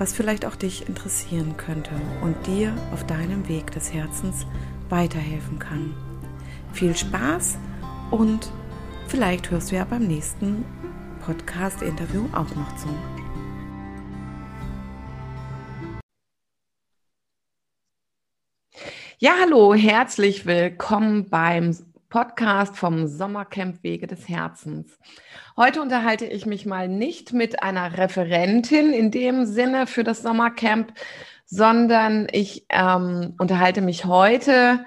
was vielleicht auch dich interessieren könnte und dir auf deinem Weg des Herzens weiterhelfen kann. Viel Spaß und vielleicht hörst du ja beim nächsten Podcast-Interview auch noch zu. Ja, hallo, herzlich willkommen beim Podcast vom Sommercamp Wege des Herzens. Heute unterhalte ich mich mal nicht mit einer Referentin in dem Sinne für das Sommercamp, sondern ich ähm, unterhalte mich heute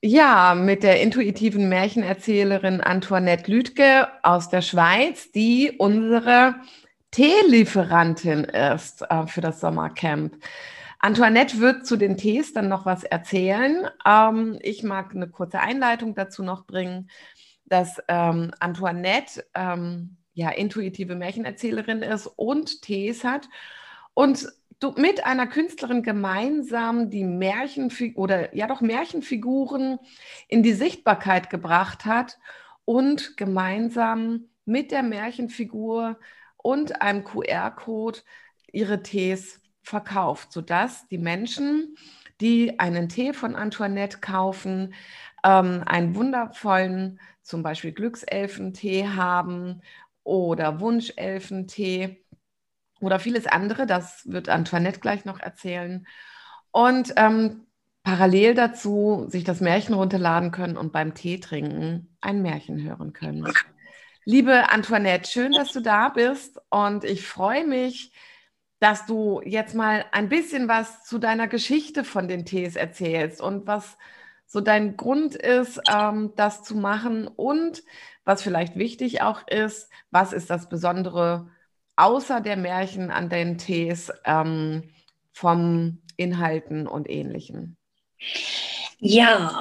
ja mit der intuitiven Märchenerzählerin Antoinette Lüdke aus der Schweiz, die unsere Teelieferantin ist äh, für das Sommercamp. Antoinette wird zu den Tees dann noch was erzählen. Ähm, ich mag eine kurze Einleitung dazu noch bringen, dass ähm, Antoinette ähm, ja intuitive Märchenerzählerin ist und Tees hat und mit einer Künstlerin gemeinsam die Märchenfiguren oder ja doch Märchenfiguren in die Sichtbarkeit gebracht hat und gemeinsam mit der Märchenfigur und einem QR-Code ihre Tees verkauft, sodass die Menschen, die einen Tee von Antoinette kaufen, ähm, einen wundervollen, zum Beispiel Glückselfentee haben oder Wunschelfentee oder vieles andere. Das wird Antoinette gleich noch erzählen. Und ähm, parallel dazu sich das Märchen runterladen können und beim Tee trinken ein Märchen hören können. Liebe Antoinette, schön, dass du da bist und ich freue mich, dass du jetzt mal ein bisschen was zu deiner Geschichte von den Tees erzählst und was so dein Grund ist, ähm, das zu machen und was vielleicht wichtig auch ist, was ist das Besondere außer der Märchen an den Tees ähm, vom Inhalten und Ähnlichem? Ja,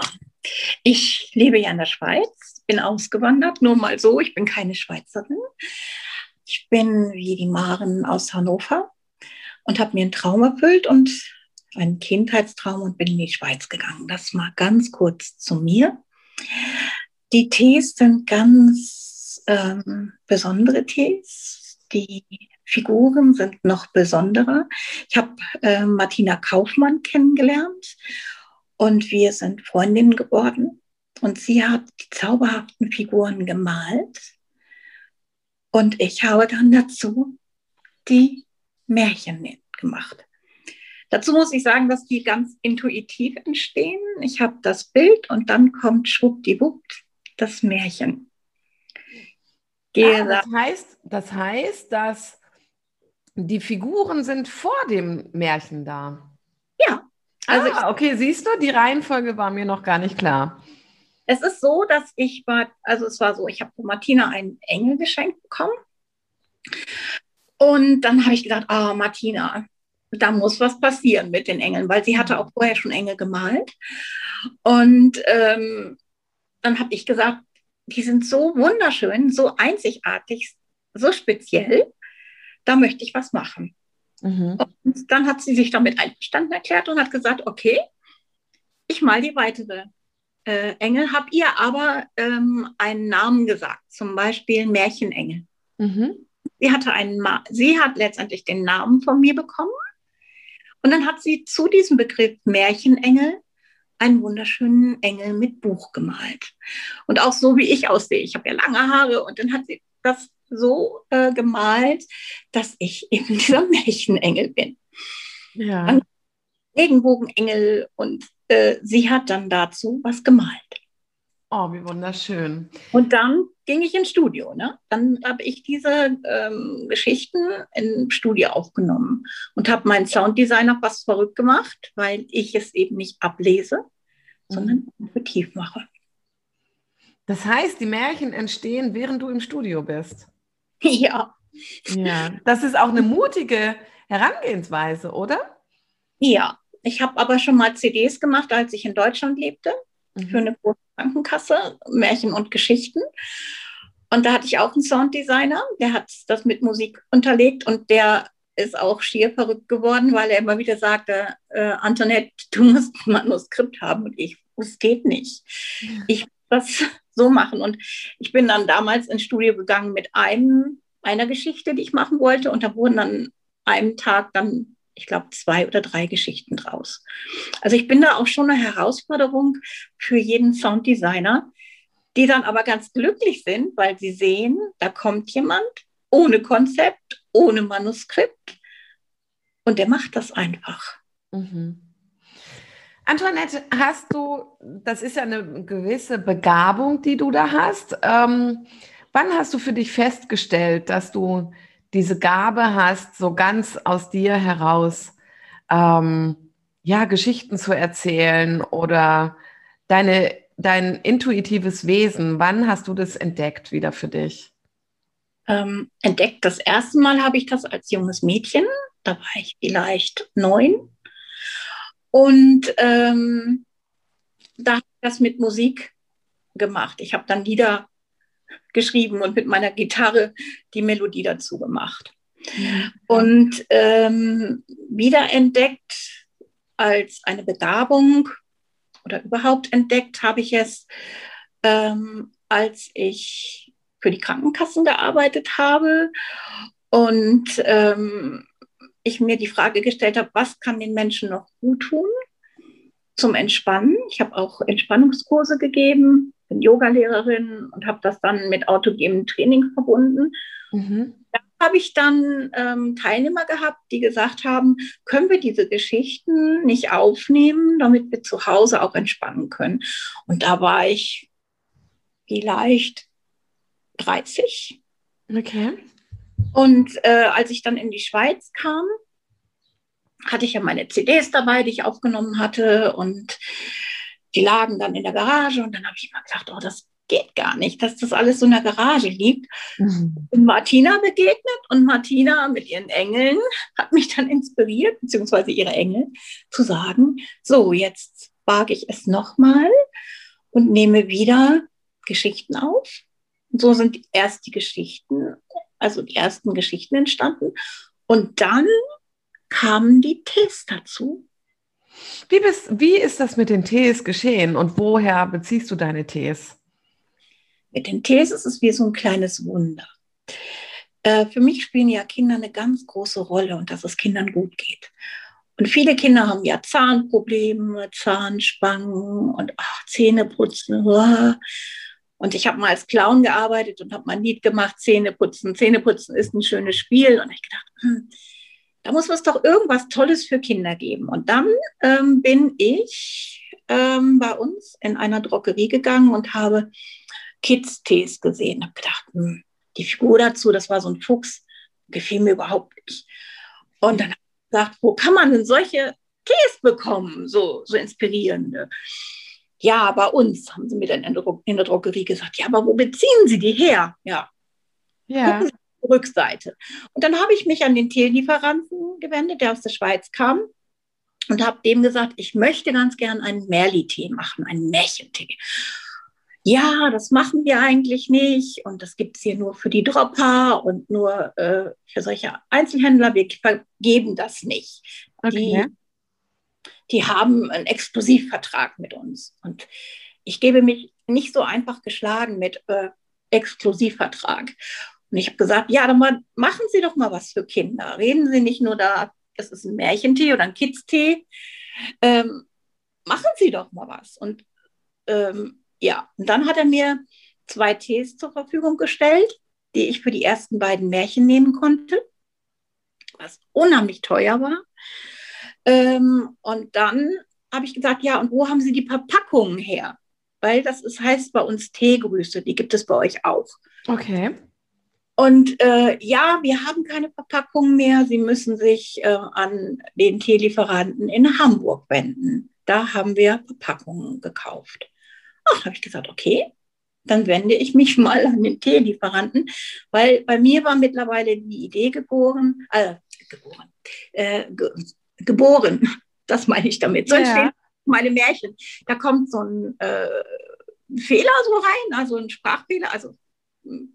ich lebe ja in der Schweiz, bin ausgewandert, nur mal so, ich bin keine Schweizerin. Ich bin wie die Maren aus Hannover und habe mir einen Traum erfüllt und einen Kindheitstraum und bin in die Schweiz gegangen. Das mal ganz kurz zu mir. Die Tees sind ganz ähm, besondere Tees. Die Figuren sind noch besonderer. Ich habe äh, Martina Kaufmann kennengelernt und wir sind Freundinnen geworden. Und sie hat die zauberhaften Figuren gemalt. Und ich habe dann dazu die Märchen gemacht. Dazu muss ich sagen, dass die ganz intuitiv entstehen. Ich habe das Bild und dann kommt schwuppdiwupp das Märchen. Ah, das, heißt, das heißt, dass die Figuren sind vor dem Märchen da. Ja. Also ah, okay, siehst du, die Reihenfolge war mir noch gar nicht klar. Es ist so, dass ich war, also es war so, ich habe von Martina einen Engel geschenkt bekommen. Und dann habe ich gedacht, ah, oh, Martina, da muss was passieren mit den Engeln, weil sie hatte auch vorher schon Engel gemalt. Und ähm, dann habe ich gesagt, die sind so wunderschön, so einzigartig, so speziell, da möchte ich was machen. Mhm. Und dann hat sie sich damit einverstanden erklärt und hat gesagt, okay, ich mal die weitere äh, Engel, habt ihr aber ähm, einen Namen gesagt, zum Beispiel Märchenengel. Mhm. Sie hatte einen, Ma sie hat letztendlich den Namen von mir bekommen. Und dann hat sie zu diesem Begriff Märchenengel einen wunderschönen Engel mit Buch gemalt. Und auch so, wie ich aussehe. Ich habe ja lange Haare und dann hat sie das so äh, gemalt, dass ich eben dieser Märchenengel bin. Ja. Dann Regenbogenengel und äh, sie hat dann dazu was gemalt. Oh, wie wunderschön. Und dann ging ich ins Studio. Ne? Dann habe ich diese ähm, Geschichten im Studio aufgenommen und habe meinen Sounddesigner fast verrückt gemacht, weil ich es eben nicht ablese, sondern mhm. intuitiv mache. Das heißt, die Märchen entstehen, während du im Studio bist. Ja. Ja, das ist auch eine mutige Herangehensweise, oder? Ja, ich habe aber schon mal CDs gemacht, als ich in Deutschland lebte, mhm. für eine große Krankenkasse, Märchen und Geschichten. Und da hatte ich auch einen Sounddesigner, der hat das mit Musik unterlegt und der ist auch schier verrückt geworden, weil er immer wieder sagte, äh, Antoinette, du musst ein Manuskript haben. Und ich, es geht nicht. Ich muss das so machen. Und ich bin dann damals ins Studio gegangen mit einem, einer Geschichte, die ich machen wollte. Und da wurden dann einem Tag dann, ich glaube, zwei oder drei Geschichten draus. Also ich bin da auch schon eine Herausforderung für jeden Sounddesigner, die dann aber ganz glücklich sind, weil sie sehen, da kommt jemand ohne Konzept, ohne Manuskript und der macht das einfach. Mhm. Antoinette, hast du, das ist ja eine gewisse Begabung, die du da hast. Ähm, wann hast du für dich festgestellt, dass du diese Gabe hast, so ganz aus dir heraus ähm, ja, Geschichten zu erzählen oder deine, dein intuitives Wesen, wann hast du das entdeckt wieder für dich? Ähm, entdeckt das erste Mal habe ich das als junges Mädchen, da war ich vielleicht neun und ähm, da habe ich das mit Musik gemacht. Ich habe dann Lieder geschrieben und mit meiner Gitarre die Melodie dazu gemacht. Und ähm, wiederentdeckt als eine Begabung oder überhaupt entdeckt habe ich es, ähm, als ich für die Krankenkassen gearbeitet habe und ähm, ich mir die Frage gestellt habe, was kann den Menschen noch gut tun zum Entspannen. Ich habe auch Entspannungskurse gegeben, bin Yogalehrerin und habe das dann mit autogenem Training verbunden. Mhm. Da habe ich dann ähm, Teilnehmer gehabt, die gesagt haben, können wir diese Geschichten nicht aufnehmen, damit wir zu Hause auch entspannen können. Und da war ich vielleicht 30. Okay. Und äh, als ich dann in die Schweiz kam, hatte ich ja meine CDs dabei, die ich aufgenommen hatte und die lagen dann in der Garage und dann habe ich mal gedacht, oh, das geht gar nicht, dass das alles so in der Garage liegt. Mhm. Bin Martina begegnet und Martina mit ihren Engeln hat mich dann inspiriert, beziehungsweise ihre Engel, zu sagen, so, jetzt wage ich es nochmal und nehme wieder Geschichten auf. Und so sind erst die Geschichten also die ersten Geschichten entstanden. Und dann kamen die Tees dazu. Wie, bist, wie ist das mit den Tees geschehen und woher beziehst du deine Tees? Mit den Tees ist es wie so ein kleines Wunder. Äh, für mich spielen ja Kinder eine ganz große Rolle und dass es Kindern gut geht. Und viele Kinder haben ja Zahnprobleme, Zahnspangen und ach, Zähneputzen. Und ich habe mal als Clown gearbeitet und habe mal ein Lied gemacht, Zähneputzen. Zähneputzen ist ein schönes Spiel. Und ich gedacht, hm, da muss es doch irgendwas Tolles für Kinder geben. Und dann ähm, bin ich ähm, bei uns in einer Drogerie gegangen und habe Kids-Tees gesehen. Habe gedacht, hm, die Figur dazu, das war so ein Fuchs, gefiel mir überhaupt nicht. Und dann habe ich gesagt, wo kann man denn solche Tees bekommen, so, so inspirierende? Ja, bei uns, haben sie mir dann in der, Drogerie gesagt. Ja, aber wo beziehen Sie die her? Ja. Ja. Gucken Sie Rückseite. Und dann habe ich mich an den Teelieferanten gewendet, der aus der Schweiz kam und habe dem gesagt, ich möchte ganz gern einen Merli-Tee machen, einen Märchentee. Ja, das machen wir eigentlich nicht und das gibt es hier nur für die Dropper und nur äh, für solche Einzelhändler. Wir vergeben das nicht. Okay. Die die haben einen Exklusivvertrag mit uns. Und ich gebe mich nicht so einfach geschlagen mit äh, Exklusivvertrag. Und ich habe gesagt, ja, dann mal, machen Sie doch mal was für Kinder. Reden Sie nicht nur da, das ist ein Märchentee oder ein Kids-Tee. Ähm, machen Sie doch mal was. Und ähm, ja, und dann hat er mir zwei Tees zur Verfügung gestellt, die ich für die ersten beiden Märchen nehmen konnte, was unheimlich teuer war. Ähm, und dann habe ich gesagt, ja, und wo haben Sie die Verpackungen her? weil das ist, heißt bei uns Teegrüße. Die gibt es bei euch auch. Okay. Und äh, ja, wir haben keine Verpackung mehr. Sie müssen sich äh, an den Teelieferanten in Hamburg wenden. Da haben wir Verpackungen gekauft. Ach, habe ich gesagt, okay, dann wende ich mich mal an den Teelieferanten, weil bei mir war mittlerweile die Idee geboren, äh, geboren, äh, ge geboren, das meine ich damit. So entstehen meine Märchen. Da kommt so ein äh, Fehler so rein, also ein Sprachfehler, also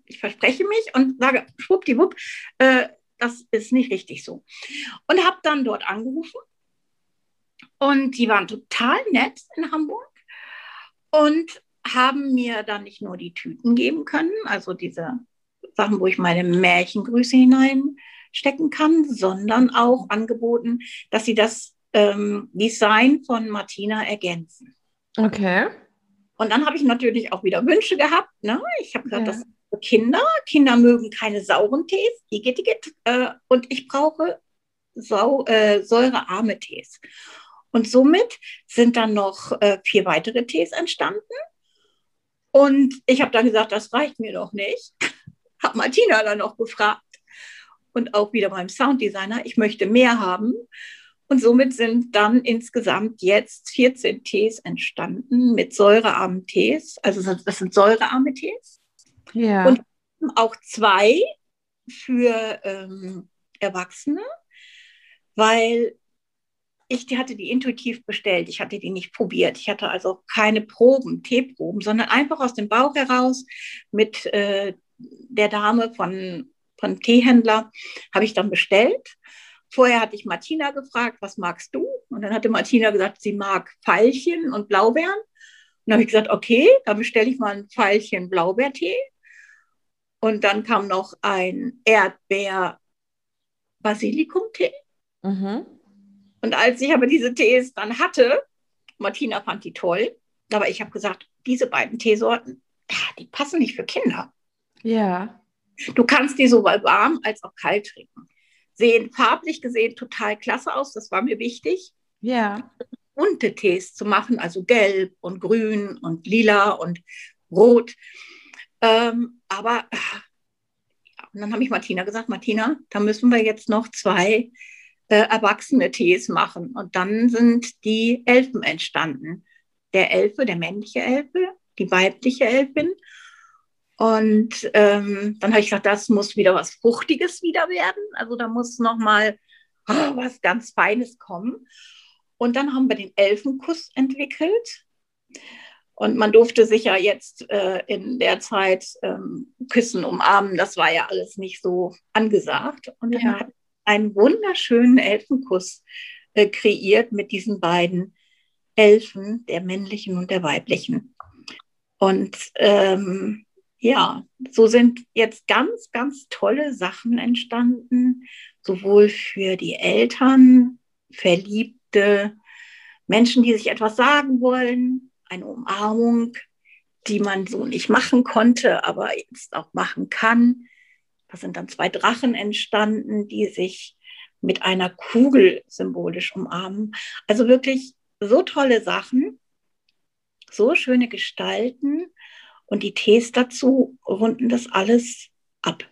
ich verspreche mich und sage, schwuppdiwupp, äh, das ist nicht richtig so. Und habe dann dort angerufen und die waren total nett in Hamburg und haben mir dann nicht nur die Tüten geben können, also diese Sachen, wo ich meine Märchengrüße hineinstecken kann, sondern auch angeboten, dass sie das ähm, Design von Martina ergänzen. Okay. Und dann habe ich natürlich auch wieder Wünsche gehabt. Ne? Ich habe gesagt, ja. das Kinder. Kinder mögen keine sauren Tees, igitt, igitt, äh, und ich brauche sau, äh, säurearme Tees. Und somit sind dann noch äh, vier weitere Tees entstanden. Und ich habe dann gesagt, das reicht mir doch nicht. habe Martina dann noch gefragt und auch wieder beim Sounddesigner, ich möchte mehr haben. Und somit sind dann insgesamt jetzt 14 Tees entstanden mit säurearmen Tees. Also das sind säurearme Tees. Ja. Und auch zwei für ähm, Erwachsene, weil ich die hatte die intuitiv bestellt. Ich hatte die nicht probiert. Ich hatte also keine Proben, Teeproben, sondern einfach aus dem Bauch heraus mit äh, der Dame von, von Teehändler habe ich dann bestellt. Vorher hatte ich Martina gefragt, was magst du? Und dann hatte Martina gesagt, sie mag Veilchen und Blaubeeren. Und dann habe ich gesagt, okay, dann bestelle ich mal ein Veilchen Blaubeertee. Und dann kam noch ein Erdbeer-Basilikum-Tee. Mhm. Und als ich aber diese Tees dann hatte, Martina fand die toll, aber ich habe gesagt, diese beiden Teesorten, die passen nicht für Kinder. Ja. Du kannst die sowohl warm als auch kalt trinken. Sehen farblich gesehen total klasse aus, das war mir wichtig. Ja. Bunte Tees zu machen, also gelb und grün und lila und rot. Ähm, aber ja, und dann habe ich Martina gesagt, Martina, da müssen wir jetzt noch zwei äh, erwachsene Tees machen. Und dann sind die Elfen entstanden. Der Elfe, der männliche Elfe, die weibliche Elfin. Und ähm, dann habe ich gesagt, das muss wieder was Fruchtiges wieder werden. Also da muss noch mal oh, was ganz Feines kommen. Und dann haben wir den Elfenkuss entwickelt. Und man durfte sich ja jetzt äh, in der Zeit ähm, küssen, umarmen. Das war ja alles nicht so angesagt. Und dann ja. hat einen wunderschönen Elfenkuss äh, kreiert mit diesen beiden Elfen, der männlichen und der weiblichen. Und ähm, ja, so sind jetzt ganz, ganz tolle Sachen entstanden, sowohl für die Eltern, Verliebte, Menschen, die sich etwas sagen wollen, eine Umarmung, die man so nicht machen konnte, aber jetzt auch machen kann. Da sind dann zwei Drachen entstanden, die sich mit einer Kugel symbolisch umarmen. Also wirklich so tolle Sachen, so schöne Gestalten und die Tees dazu runden das alles ab.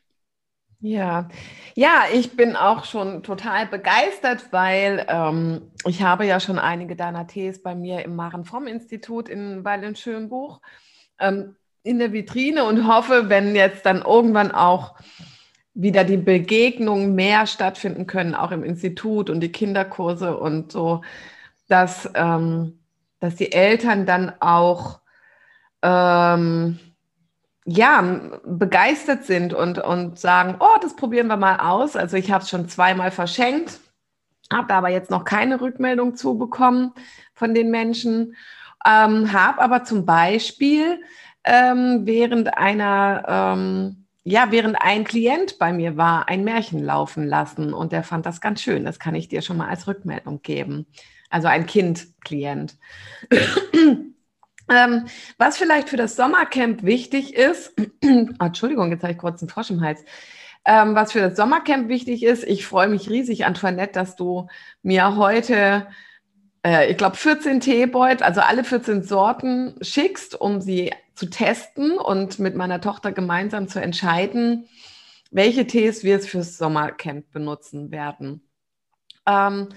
Ja, ja, ich bin auch schon total begeistert, weil ähm, ich habe ja schon einige deiner Tees bei mir im Maren Fromm Institut in Weil in Schönbuch. Ähm, in der Vitrine und hoffe, wenn jetzt dann irgendwann auch wieder die Begegnungen mehr stattfinden können, auch im Institut und die Kinderkurse und so, dass, ähm, dass die Eltern dann auch ähm, ja, begeistert sind und, und sagen, oh, das probieren wir mal aus. Also ich habe es schon zweimal verschenkt, habe aber jetzt noch keine Rückmeldung zu bekommen von den Menschen, ähm, habe aber zum Beispiel ähm, während einer, ähm, ja, während ein Klient bei mir war, ein Märchen laufen lassen und der fand das ganz schön. Das kann ich dir schon mal als Rückmeldung geben. Also ein Kind-Klient. Ähm, was vielleicht für das Sommercamp wichtig ist, oh, Entschuldigung, jetzt habe ich kurz einen Frosch im Hals. Ähm, was für das Sommercamp wichtig ist, ich freue mich riesig, Antoinette, dass du mir heute äh, ich glaube, 14 Teebeutel, also alle 14 Sorten schickst, um sie zu testen und mit meiner Tochter gemeinsam zu entscheiden, welche Tees wir fürs Sommercamp benutzen werden. Ähm,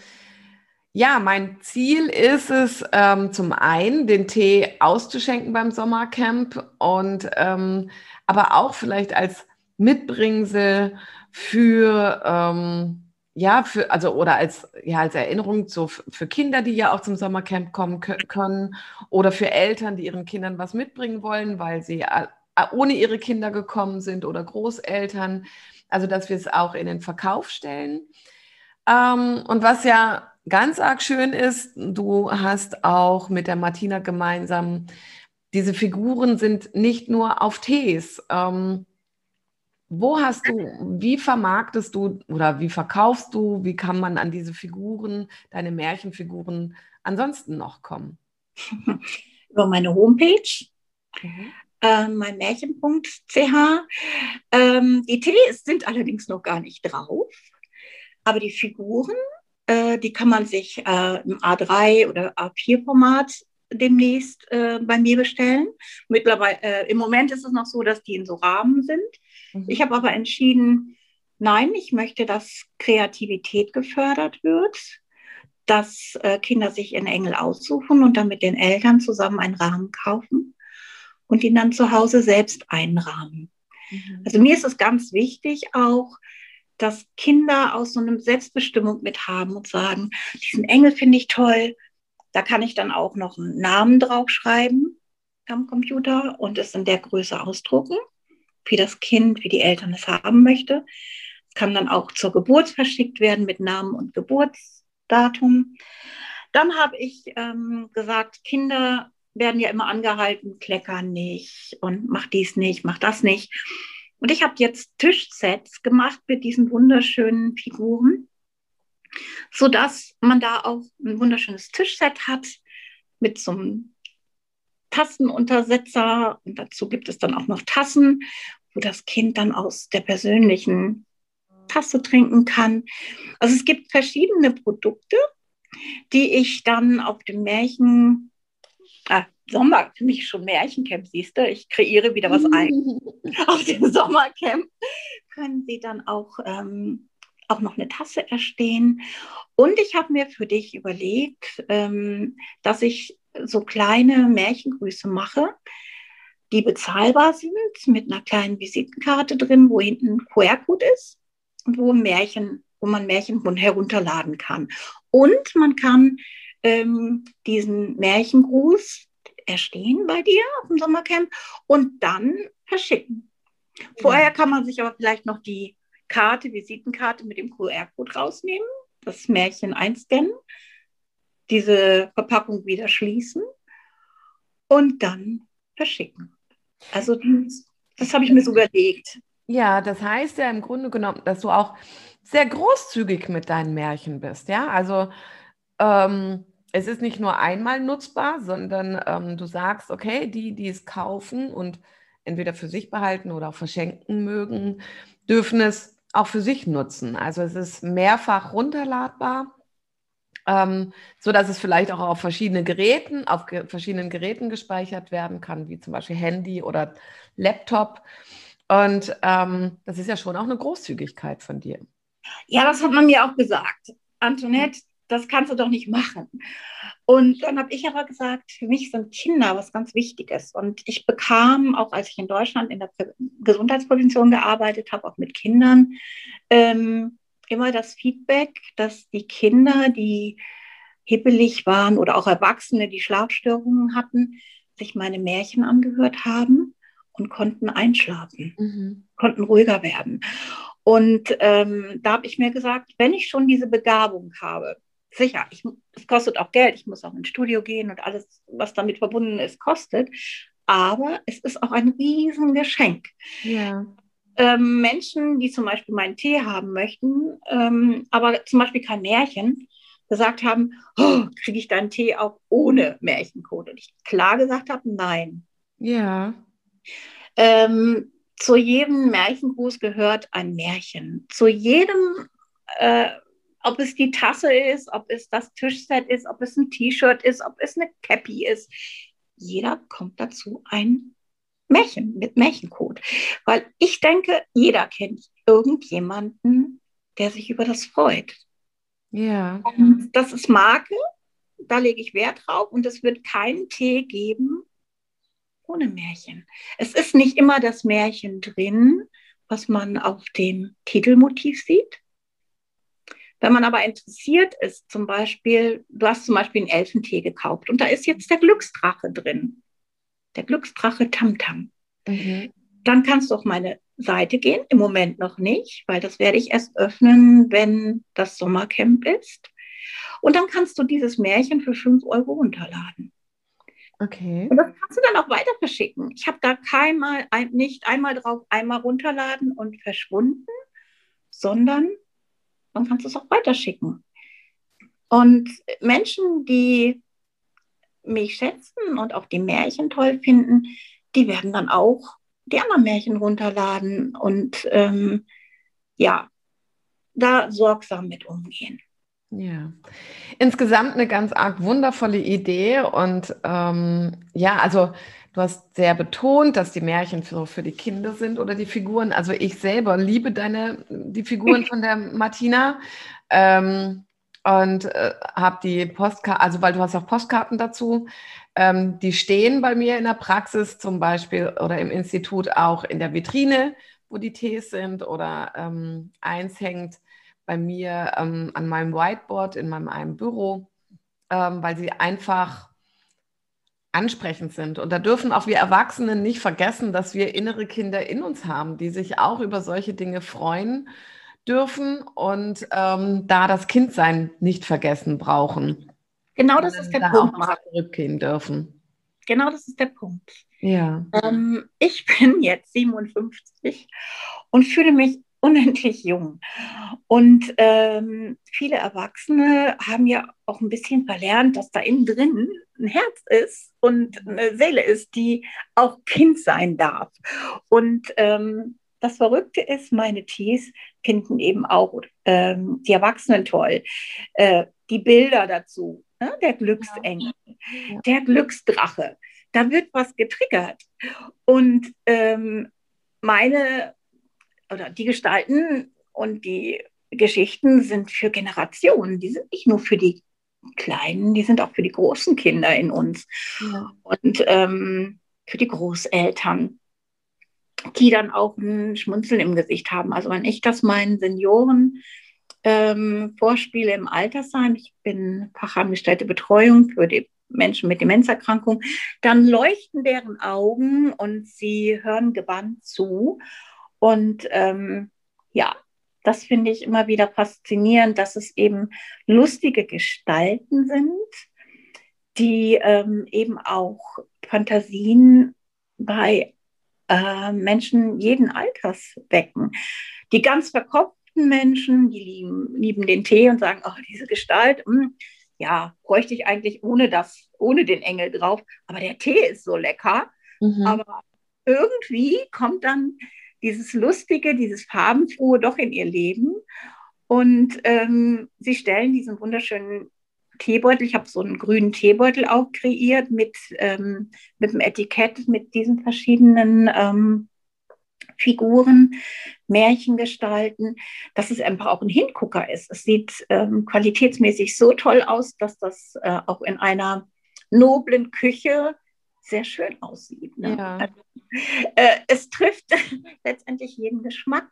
ja, mein Ziel ist es, ähm, zum einen den Tee auszuschenken beim Sommercamp und ähm, aber auch vielleicht als Mitbringsel für ähm, ja, für, also oder als, ja, als Erinnerung so für Kinder, die ja auch zum Sommercamp kommen können oder für Eltern, die ihren Kindern was mitbringen wollen, weil sie ohne ihre Kinder gekommen sind oder Großeltern. Also, dass wir es auch in den Verkauf stellen. Ähm, und was ja ganz arg schön ist, du hast auch mit der Martina gemeinsam, diese Figuren sind nicht nur auf Tees. Ähm, wo hast du, wie vermarktest du oder wie verkaufst du, wie kann man an diese Figuren, deine Märchenfiguren ansonsten noch kommen? Über meine Homepage, mhm. äh, meinmärchen.ch. Ähm, die Tees sind allerdings noch gar nicht drauf, aber die Figuren, äh, die kann man sich äh, im A3 oder A4-Format demnächst äh, bei mir bestellen. Mittlerweile, äh, im Moment ist es noch so, dass die in so Rahmen sind. Mhm. Ich habe aber entschieden, nein, ich möchte, dass Kreativität gefördert wird, dass äh, Kinder sich in Engel aussuchen und dann mit den Eltern zusammen einen Rahmen kaufen und ihn dann zu Hause selbst einrahmen. Mhm. Also mir ist es ganz wichtig auch, dass Kinder aus so einem Selbstbestimmung mit haben und sagen, diesen Engel finde ich toll, da kann ich dann auch noch einen Namen draufschreiben am Computer und es in der Größe ausdrucken wie das Kind, wie die Eltern es haben möchte. Es kann dann auch zur Geburt verschickt werden mit Namen und Geburtsdatum. Dann habe ich ähm, gesagt, Kinder werden ja immer angehalten, kleckern nicht und mach dies nicht, mach das nicht. Und ich habe jetzt Tischsets gemacht mit diesen wunderschönen Figuren, sodass man da auch ein wunderschönes Tischset hat mit so einem Tassenuntersetzer und dazu gibt es dann auch noch Tassen, wo das Kind dann aus der persönlichen Tasse trinken kann. Also es gibt verschiedene Produkte, die ich dann auf dem Märchen, ah, Sommer, für mich schon Märchencamp, siehst du, ich kreiere wieder was ein. auf dem Sommercamp können Sie dann auch, ähm, auch noch eine Tasse erstehen. Und ich habe mir für dich überlegt, ähm, dass ich so kleine Märchengrüße mache, die bezahlbar sind, mit einer kleinen Visitenkarte drin, wo hinten ein QR-Code ist und wo Märchen, wo man Märchen herunterladen kann. Und man kann ähm, diesen Märchengruß erstehen bei dir auf dem Sommercamp und dann verschicken. Vorher kann man sich aber vielleicht noch die Karte, Visitenkarte mit dem QR-Code rausnehmen, das Märchen einscannen, diese Verpackung wieder schließen und dann verschicken. Also das, das habe ich mir so überlegt. Ja, das heißt ja im Grunde genommen, dass du auch sehr großzügig mit deinen Märchen bist. Ja, also ähm, es ist nicht nur einmal nutzbar, sondern ähm, du sagst, okay, die, die es kaufen und entweder für sich behalten oder auch verschenken mögen, dürfen es auch für sich nutzen. Also es ist mehrfach runterladbar ähm, so dass es vielleicht auch auf verschiedenen Geräten, auf ge verschiedenen Geräten gespeichert werden kann, wie zum Beispiel Handy oder Laptop. Und ähm, das ist ja schon auch eine Großzügigkeit von dir. Ja, das hat man mir auch gesagt. Antoinette, das kannst du doch nicht machen. Und dann habe ich aber gesagt, für mich sind Kinder was ganz Wichtiges. Und ich bekam, auch als ich in Deutschland in der Gesundheitsprävention gearbeitet habe, auch mit Kindern, ähm, immer das Feedback, dass die Kinder, die hippelig waren oder auch Erwachsene, die Schlafstörungen hatten, sich meine Märchen angehört haben und konnten einschlafen, mhm. konnten ruhiger werden. Und ähm, da habe ich mir gesagt, wenn ich schon diese Begabung habe, sicher, es kostet auch Geld, ich muss auch ins Studio gehen und alles, was damit verbunden ist, kostet, aber es ist auch ein Riesengeschenk. Ja ähm, Menschen, die zum Beispiel meinen Tee haben möchten, ähm, aber zum Beispiel kein Märchen, gesagt haben, oh, kriege ich deinen Tee auch ohne Märchencode? Und ich klar gesagt habe, nein. Ja. Ähm, zu jedem Märchengruß gehört ein Märchen. Zu jedem äh, ob es die Tasse ist, ob es das Tischset ist, ob es ein T-Shirt ist, ob es eine Cappy ist. Jeder kommt dazu ein Märchen mit Märchencode. Weil ich denke, jeder kennt irgendjemanden, der sich über das freut. Ja. Und das ist Marke, da lege ich Wert drauf und es wird keinen Tee geben ohne Märchen. Es ist nicht immer das Märchen drin, was man auf dem Titelmotiv sieht. Wenn man aber interessiert ist, zum Beispiel, du hast zum Beispiel einen Elfentee gekauft und da ist jetzt der Glücksdrache drin. Der Glücksdrache Tamtam. Mhm. Dann kannst du auf meine Seite gehen, im Moment noch nicht, weil das werde ich erst öffnen, wenn das Sommercamp ist. Und dann kannst du dieses Märchen für 5 Euro runterladen. Okay. Und das kannst du dann auch weiter verschicken. Ich habe da keinmal, ein, nicht einmal drauf, einmal runterladen und verschwunden, sondern dann kannst du es auch weiterschicken. Und Menschen, die mich schätzen und auch die Märchen toll finden, die werden dann auch die anderen Märchen runterladen und ähm, ja, da sorgsam mit umgehen. Ja, insgesamt eine ganz arg wundervolle Idee und ähm, ja, also du hast sehr betont, dass die Märchen für, für die Kinder sind oder die Figuren. Also ich selber liebe deine die Figuren von der Martina ähm, und äh, habe die Postkarten, also weil du hast auch Postkarten dazu. Ähm, die stehen bei mir in der Praxis zum Beispiel oder im Institut auch in der Vitrine, wo die Tees sind oder ähm, eins hängt bei mir ähm, an meinem Whiteboard in meinem einem Büro, ähm, weil sie einfach ansprechend sind. Und da dürfen auch wir Erwachsenen nicht vergessen, dass wir innere Kinder in uns haben, die sich auch über solche Dinge freuen dürfen und ähm, da das Kindsein nicht vergessen brauchen. Genau das ist der Punkt. Auch zurückgehen dürfen. Genau das ist der Punkt. Ja. Ähm, ich bin jetzt 57 und fühle mich unendlich jung. Und ähm, viele Erwachsene haben ja auch ein bisschen verlernt, dass da innen drin ein Herz ist und eine Seele ist, die auch Kind sein darf. Und ähm, das Verrückte ist, meine Tees finden eben auch ähm, die Erwachsenen toll. Äh, die Bilder dazu, ne? der Glücksengel, ja. der Glücksdrache, da wird was getriggert. Und ähm, meine oder die Gestalten und die Geschichten sind für Generationen. Die sind nicht nur für die Kleinen, die sind auch für die großen Kinder in uns ja. und ähm, für die Großeltern, die dann auch ein Schmunzeln im Gesicht haben. Also wenn ich das meinen Senioren ähm, vorspiele im Altersheim, ich bin fachangestellte Betreuung für die Menschen mit Demenzerkrankung, dann leuchten deren Augen und sie hören gebannt zu und ähm, ja, das finde ich immer wieder faszinierend, dass es eben lustige Gestalten sind, die ähm, eben auch Fantasien bei äh, Menschen jeden Alters wecken. Die ganz verkopften Menschen, die lieben, lieben den Tee und sagen, oh, diese Gestalt, mh, hm, ja, bräuchte ich eigentlich ohne das, ohne den Engel drauf. Aber der Tee ist so lecker. Mhm. Aber irgendwie kommt dann dieses Lustige, dieses Farbenfrohe doch in ihr Leben. Und ähm, sie stellen diesen wunderschönen Teebeutel, ich habe so einen grünen Teebeutel auch kreiert mit, ähm, mit dem Etikett, mit diesen verschiedenen ähm, Figuren, Märchengestalten, dass es einfach auch ein Hingucker ist. Es sieht ähm, qualitätsmäßig so toll aus, dass das äh, auch in einer noblen Küche sehr schön aussieht. Ne? Ja. Also, äh, es trifft letztendlich jeden Geschmack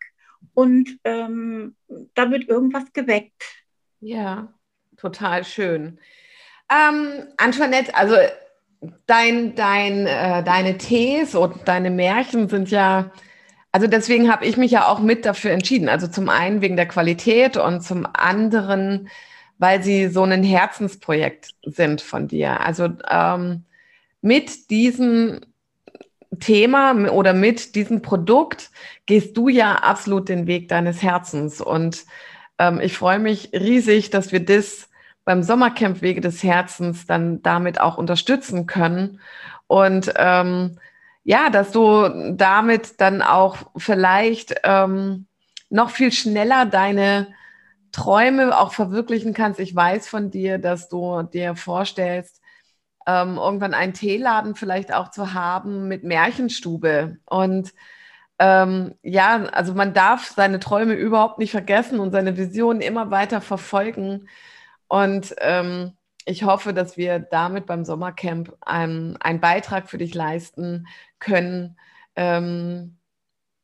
und ähm, da wird irgendwas geweckt. Ja, total schön. Ähm, Antoinette, also dein, dein, äh, deine Tees und deine Märchen sind ja, also deswegen habe ich mich ja auch mit dafür entschieden. Also zum einen wegen der Qualität und zum anderen, weil sie so ein Herzensprojekt sind von dir. Also ähm, mit diesem Thema oder mit diesem Produkt gehst du ja absolut den Weg deines Herzens. Und ähm, ich freue mich riesig, dass wir das beim Sommercamp Wege des Herzens dann damit auch unterstützen können. Und ähm, ja, dass du damit dann auch vielleicht ähm, noch viel schneller deine Träume auch verwirklichen kannst. Ich weiß von dir, dass du dir vorstellst, ähm, irgendwann einen Teeladen vielleicht auch zu haben mit Märchenstube. Und ähm, ja, also man darf seine Träume überhaupt nicht vergessen und seine Visionen immer weiter verfolgen. Und ähm, ich hoffe, dass wir damit beim Sommercamp einen, einen Beitrag für dich leisten können, ähm,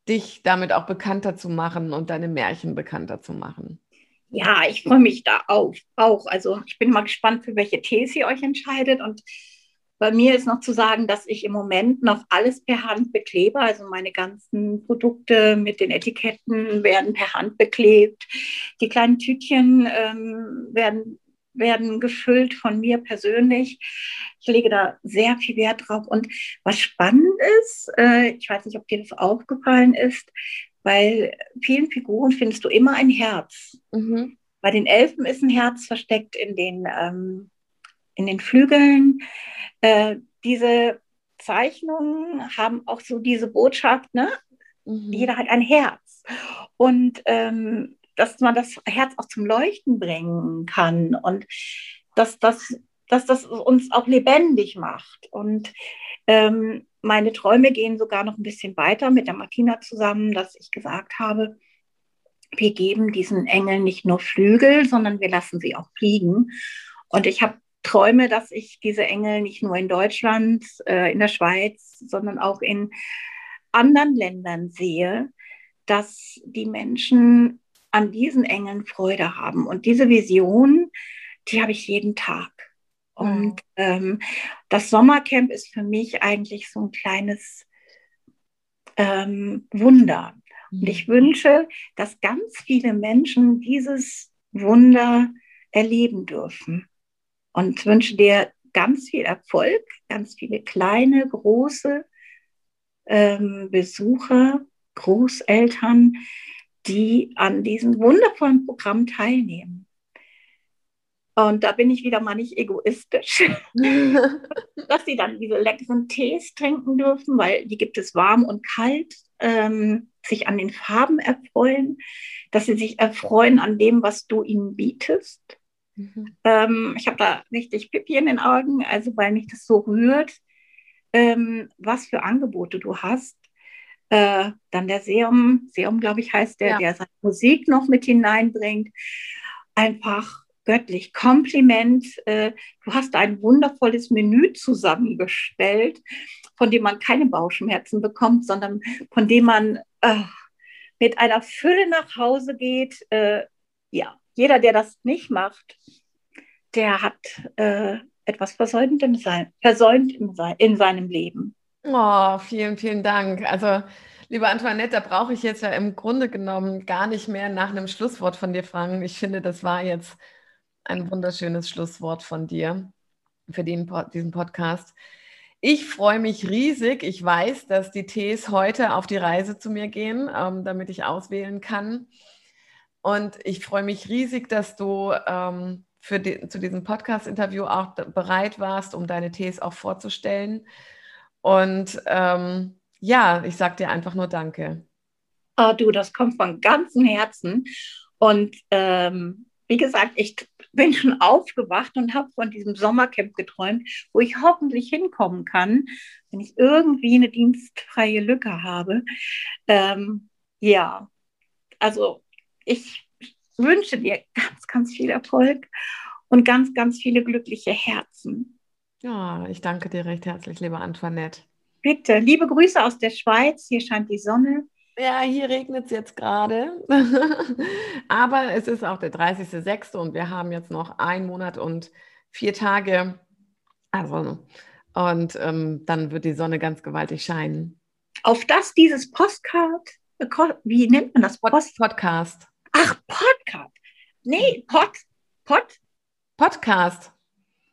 dich damit auch bekannter zu machen und deine Märchen bekannter zu machen. Ja, ich freue mich da auf, auch. Also ich bin mal gespannt, für welche Tees ihr euch entscheidet. Und bei mir ist noch zu sagen, dass ich im Moment noch alles per Hand beklebe. Also meine ganzen Produkte mit den Etiketten werden per Hand beklebt. Die kleinen Tütchen ähm, werden werden gefüllt von mir persönlich. Ich lege da sehr viel Wert drauf. Und was spannend ist, äh, ich weiß nicht, ob dir das aufgefallen ist, bei vielen Figuren findest du immer ein Herz. Mhm. Bei den Elfen ist ein Herz versteckt in den, ähm, in den Flügeln. Äh, diese Zeichnungen haben auch so diese Botschaft, ne? Mhm. Jeder hat ein Herz. Und ähm, dass man das Herz auch zum Leuchten bringen kann und dass das, dass das uns auch lebendig macht. Und ähm, meine Träume gehen sogar noch ein bisschen weiter mit der Martina zusammen, dass ich gesagt habe, wir geben diesen Engeln nicht nur Flügel, sondern wir lassen sie auch fliegen. Und ich habe Träume, dass ich diese Engel nicht nur in Deutschland, äh, in der Schweiz, sondern auch in anderen Ländern sehe, dass die Menschen an diesen Engeln Freude haben. Und diese Vision, die habe ich jeden Tag. Und ähm, das Sommercamp ist für mich eigentlich so ein kleines ähm, Wunder. Und ich mhm. wünsche, dass ganz viele Menschen dieses Wunder erleben dürfen. Und wünsche dir ganz viel Erfolg, ganz viele kleine, große ähm, Besucher, Großeltern, die an diesem wundervollen Programm teilnehmen. Und da bin ich wieder mal nicht egoistisch, dass sie dann diese leckeren Tees trinken dürfen, weil die gibt es warm und kalt, ähm, sich an den Farben erfreuen, dass sie sich erfreuen an dem, was du ihnen bietest. Mhm. Ähm, ich habe da richtig Pipi in den Augen, also weil mich das so rührt, ähm, was für Angebote du hast. Äh, dann der Seum, Seum, glaube ich, heißt der, ja. der seine Musik noch mit hineinbringt. Einfach göttlich. Kompliment. Äh, du hast ein wundervolles Menü zusammengestellt, von dem man keine Bauchschmerzen bekommt, sondern von dem man äh, mit einer Fülle nach Hause geht. Äh, ja, jeder, der das nicht macht, der hat äh, etwas versäumt, im sein, versäumt in, sein, in seinem Leben. Oh, vielen, vielen Dank. Also, liebe Antoinette, da brauche ich jetzt ja im Grunde genommen gar nicht mehr nach einem Schlusswort von dir fragen. Ich finde, das war jetzt ein wunderschönes Schlusswort von dir für den, diesen Podcast. Ich freue mich riesig. Ich weiß, dass die Tees heute auf die Reise zu mir gehen, ähm, damit ich auswählen kann. Und ich freue mich riesig, dass du ähm, für die, zu diesem Podcast-Interview auch bereit warst, um deine Tees auch vorzustellen. Und ähm, ja, ich sage dir einfach nur Danke. Oh, du, das kommt von ganzem Herzen. Und ähm, wie gesagt, ich bin schon aufgewacht und habe von diesem Sommercamp geträumt, wo ich hoffentlich hinkommen kann, wenn ich irgendwie eine dienstfreie Lücke habe. Ähm, ja, also ich wünsche dir ganz, ganz viel Erfolg und ganz, ganz viele glückliche Herzen. Ja, ich danke dir recht herzlich, liebe Antoinette. Bitte, liebe Grüße aus der Schweiz. Hier scheint die Sonne. Ja, hier regnet es jetzt gerade. Aber es ist auch der 30.06. und wir haben jetzt noch einen Monat und vier Tage. Also, und ähm, dann wird die Sonne ganz gewaltig scheinen. Auf das dieses Postcard, äh, wie nennt man das? Post Podcast. Ach, Podcast. Nee, Pod, Pod. Podcast.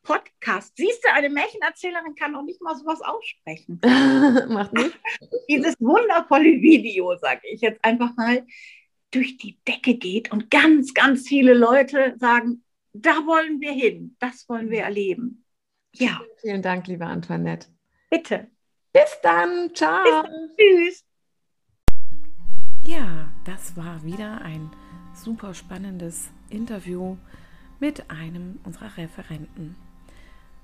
Podcast. Siehst du, eine Märchenerzählerin kann noch nicht mal sowas aussprechen. Macht nicht. Dieses wundervolle Video, sage ich jetzt einfach mal, durch die Decke geht und ganz, ganz viele Leute sagen, da wollen wir hin, das wollen wir erleben. Ja. Vielen Dank, liebe Antoinette. Bitte. Bis dann. Ciao. Bis dann. Tschüss. Ja. das war wieder ein super spannendes Interview mit einem unserer Referenten.